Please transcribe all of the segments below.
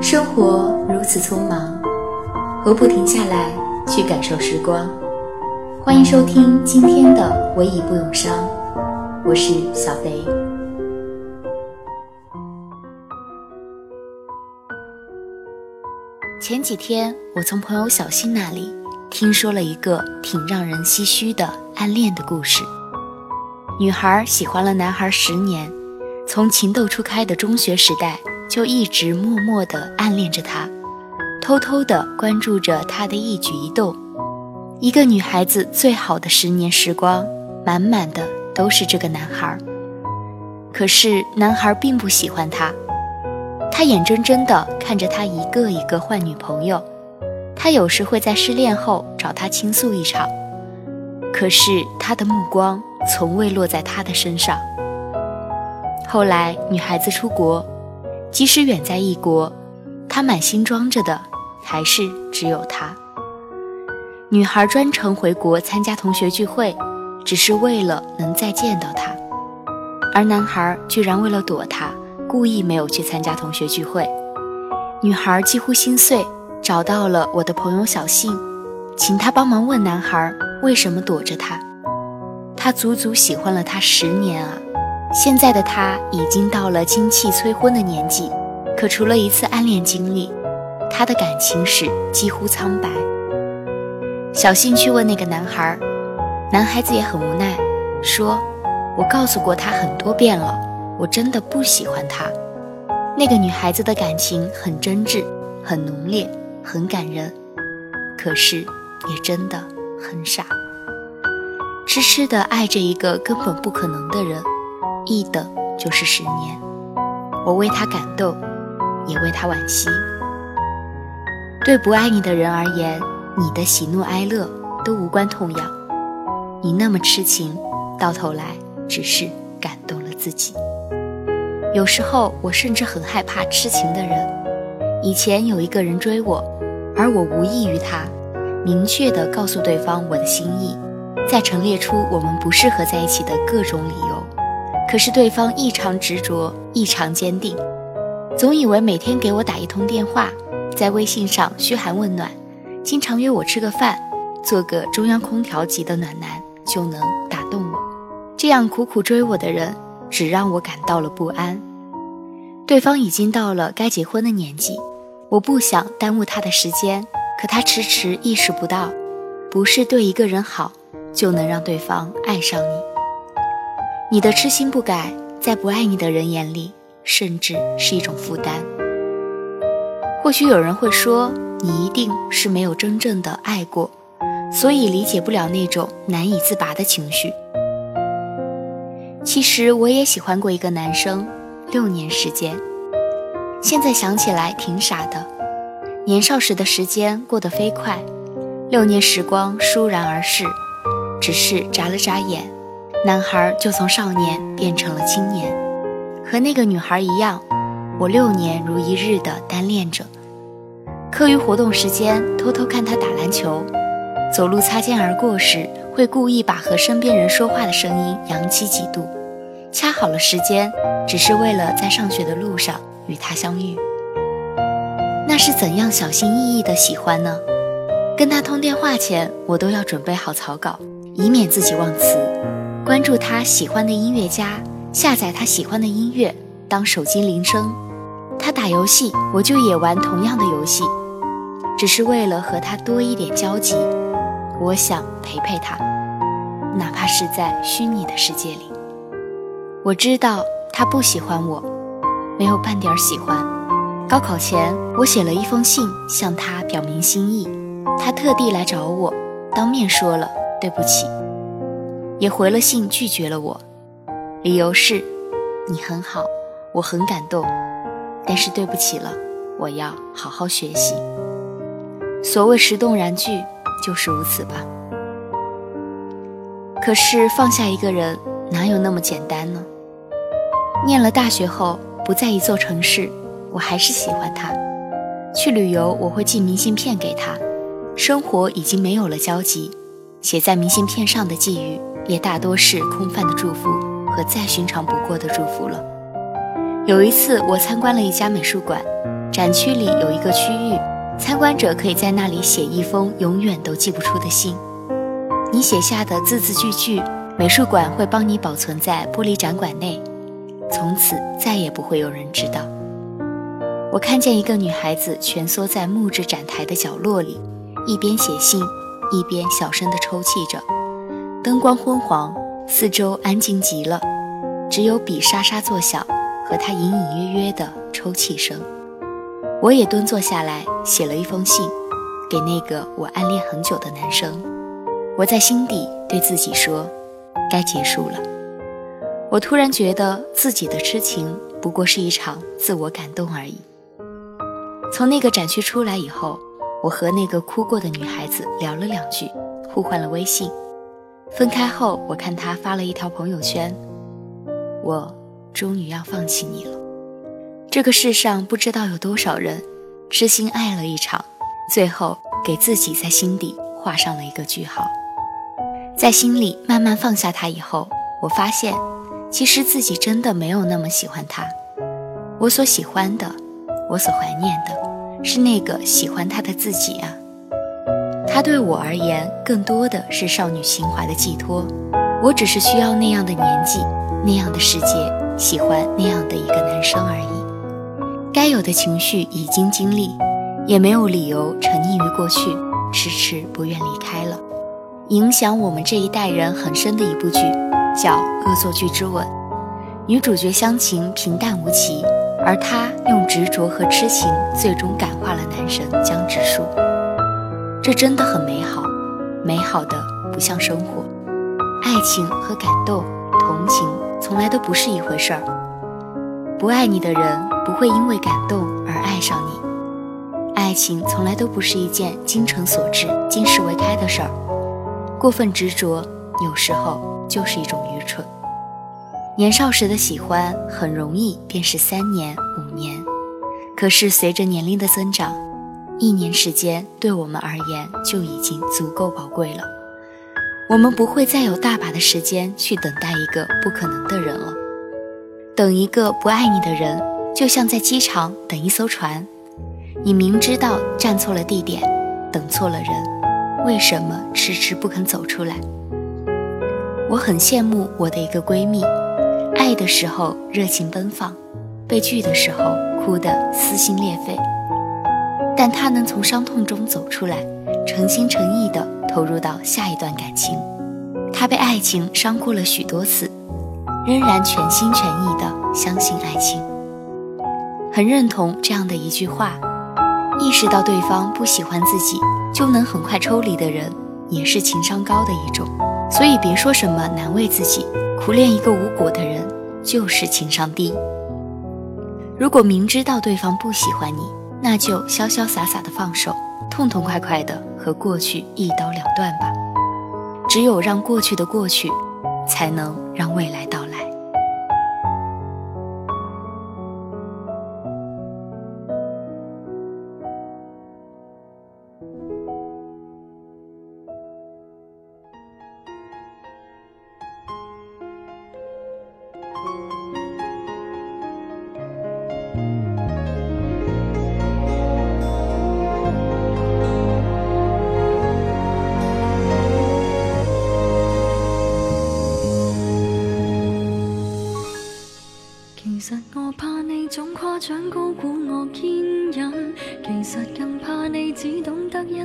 生活如此匆忙，何不停下来去感受时光？欢迎收听今天的《唯已不永伤》，我是小飞。前几天，我从朋友小新那里听说了一个挺让人唏嘘的暗恋的故事：女孩喜欢了男孩十年，从情窦初开的中学时代。就一直默默地暗恋着他，偷偷的关注着他的一举一动。一个女孩子最好的十年时光，满满的都是这个男孩。可是男孩并不喜欢她，她眼睁睁地看着他一个一个换女朋友。他有时会在失恋后找她倾诉一场，可是他的目光从未落在她的身上。后来女孩子出国。即使远在异国，他满心装着的还是只有她。女孩专程回国参加同学聚会，只是为了能再见到他。而男孩居然为了躲她，故意没有去参加同学聚会。女孩几乎心碎，找到了我的朋友小信，请他帮忙问男孩为什么躲着她。他足足喜欢了她十年啊！现在的他已经到了经气催婚的年纪，可除了一次暗恋经历，他的感情史几乎苍白。小信去问那个男孩，男孩子也很无奈，说：“我告诉过他很多遍了，我真的不喜欢他。”那个女孩子的感情很真挚，很浓烈，很感人，可是也真的很傻，痴痴的爱着一个根本不可能的人。一等就是十年，我为他感动，也为他惋惜。对不爱你的人而言，你的喜怒哀乐都无关痛痒。你那么痴情，到头来只是感动了自己。有时候我甚至很害怕痴情的人。以前有一个人追我，而我无异于他，明确的告诉对方我的心意，再陈列出我们不适合在一起的各种理由。可是对方异常执着，异常坚定，总以为每天给我打一通电话，在微信上嘘寒问暖，经常约我吃个饭，做个中央空调级的暖男就能打动我。这样苦苦追我的人，只让我感到了不安。对方已经到了该结婚的年纪，我不想耽误他的时间，可他迟迟意识不到，不是对一个人好就能让对方爱上你。你的痴心不改，在不爱你的人眼里，甚至是一种负担。或许有人会说，你一定是没有真正的爱过，所以理解不了那种难以自拔的情绪。其实我也喜欢过一个男生，六年时间，现在想起来挺傻的。年少时的时间过得飞快，六年时光倏然而逝，只是眨了眨眼。男孩就从少年变成了青年，和那个女孩一样，我六年如一日的单恋着。课余活动时间偷偷看他打篮球，走路擦肩而过时会故意把和身边人说话的声音扬起几度，掐好了时间，只是为了在上学的路上与他相遇。那是怎样小心翼翼的喜欢呢？跟他通电话前，我都要准备好草稿，以免自己忘词。关注他喜欢的音乐家，下载他喜欢的音乐当手机铃声。他打游戏，我就也玩同样的游戏，只是为了和他多一点交集。我想陪陪他，哪怕是在虚拟的世界里。我知道他不喜欢我，没有半点喜欢。高考前，我写了一封信向他表明心意，他特地来找我，当面说了对不起。也回了信，拒绝了我，理由是，你很好，我很感动，但是对不起了，我要好好学习。所谓石动然拒，就是如此吧。可是放下一个人，哪有那么简单呢？念了大学后不在一座城市，我还是喜欢他。去旅游我会寄明信片给他，生活已经没有了交集，写在明信片上的寄语。也大多是空泛的祝福和再寻常不过的祝福了。有一次，我参观了一家美术馆，展区里有一个区域，参观者可以在那里写一封永远都寄不出的信。你写下的字字句句，美术馆会帮你保存在玻璃展馆内，从此再也不会有人知道。我看见一个女孩子蜷缩在木质展台的角落里，一边写信，一边小声地抽泣着。灯光昏黄，四周安静极了，只有笔沙沙作响和她隐隐约约的抽泣声。我也蹲坐下来，写了一封信，给那个我暗恋很久的男生。我在心底对自己说：“该结束了。”我突然觉得自己的痴情不过是一场自我感动而已。从那个展区出来以后，我和那个哭过的女孩子聊了两句，互换了微信。分开后，我看他发了一条朋友圈：“我终于要放弃你了。”这个世上不知道有多少人痴心爱了一场，最后给自己在心底画上了一个句号。在心里慢慢放下他以后，我发现其实自己真的没有那么喜欢他。我所喜欢的，我所怀念的，是那个喜欢他的自己啊。她对我而言，更多的是少女情怀的寄托。我只是需要那样的年纪，那样的世界，喜欢那样的一个男生而已。该有的情绪已经经历，也没有理由沉溺于过去，迟迟不愿离开了。影响我们这一代人很深的一部剧，叫《恶作剧之吻》。女主角湘琴平淡无奇，而她用执着和痴情，最终感化了男神江直树。这真的很美好，美好的不像生活。爱情和感动、同情从来都不是一回事儿。不爱你的人不会因为感动而爱上你。爱情从来都不是一件精诚所至、金石为开的事儿。过分执着有时候就是一种愚蠢。年少时的喜欢很容易便是三年五年，可是随着年龄的增长。一年时间对我们而言就已经足够宝贵了，我们不会再有大把的时间去等待一个不可能的人了。等一个不爱你的人，就像在机场等一艘船，你明知道站错了地点，等错了人，为什么迟迟不肯走出来？我很羡慕我的一个闺蜜，爱的时候热情奔放，被拒的时候哭得撕心裂肺。但他能从伤痛中走出来，诚心诚意地投入到下一段感情。他被爱情伤过了许多次，仍然全心全意地相信爱情。很认同这样的一句话：意识到对方不喜欢自己，就能很快抽离的人，也是情商高的一种。所以别说什么难为自己，苦恋一个无果的人，就是情商低。如果明知道对方不喜欢你，那就潇潇洒洒的放手，痛痛快快的和过去一刀两断吧。只有让过去的过去，才能让未来到来。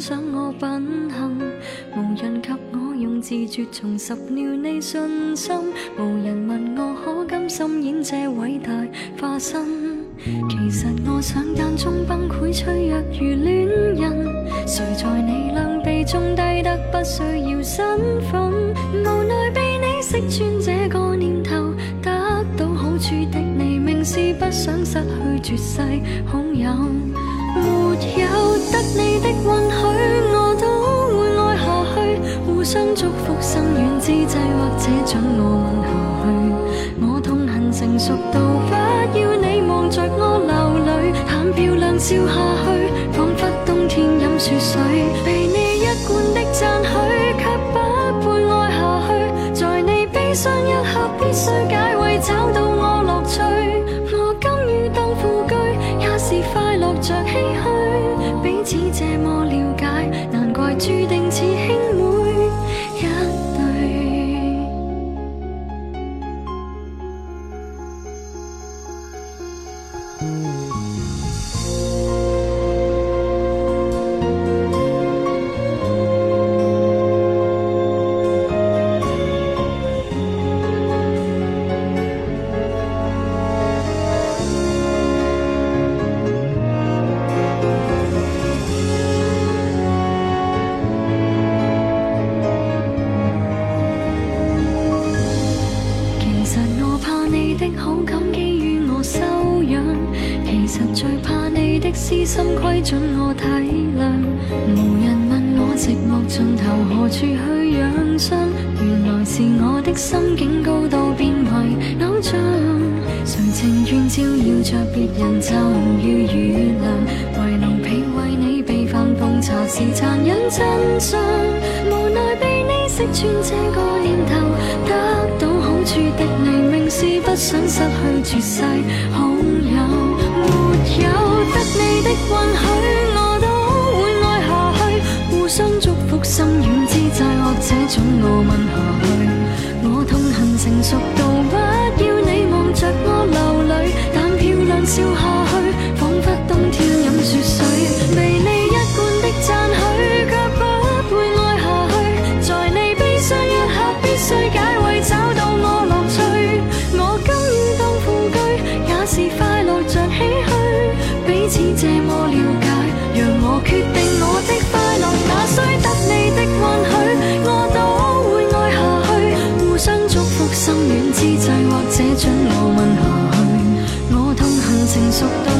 想我品行，無人給我用自绝重拾了你信心，無人問我可甘心演這偉大化身。其實我想间中崩潰，脆弱如戀人。誰在你两臂中低得不需要身份？無奈被你識穿這個念頭，得到好處的你，明是不想失去絕世好友。没有得你的允许，我都会爱下去。互相祝福，心远之际，或者准我问候去。我痛恨成熟到不要你望着我流泪，叹漂亮笑下去，仿佛冬天饮雪水。被你一贯的赞许，却不被爱下去。在你悲伤一刻，必须解慰，找到我乐趣。着唏嘘，彼此这么了解，难怪注定似唏。实在怕你的私心亏准我体谅，无人问我寂寞尽头何处去养伤。原来是我的心境高度变为偶像，谁情愿照耀着别人就如月亮？为奴婢为你，备饭奉茶是残忍真相。无奈被你识穿这个念头，得到好处的你，明是不想失去绝世好友。有得你的允许，我都会爱下去。互相祝福，心软之际，或者准我吻下去。成熟。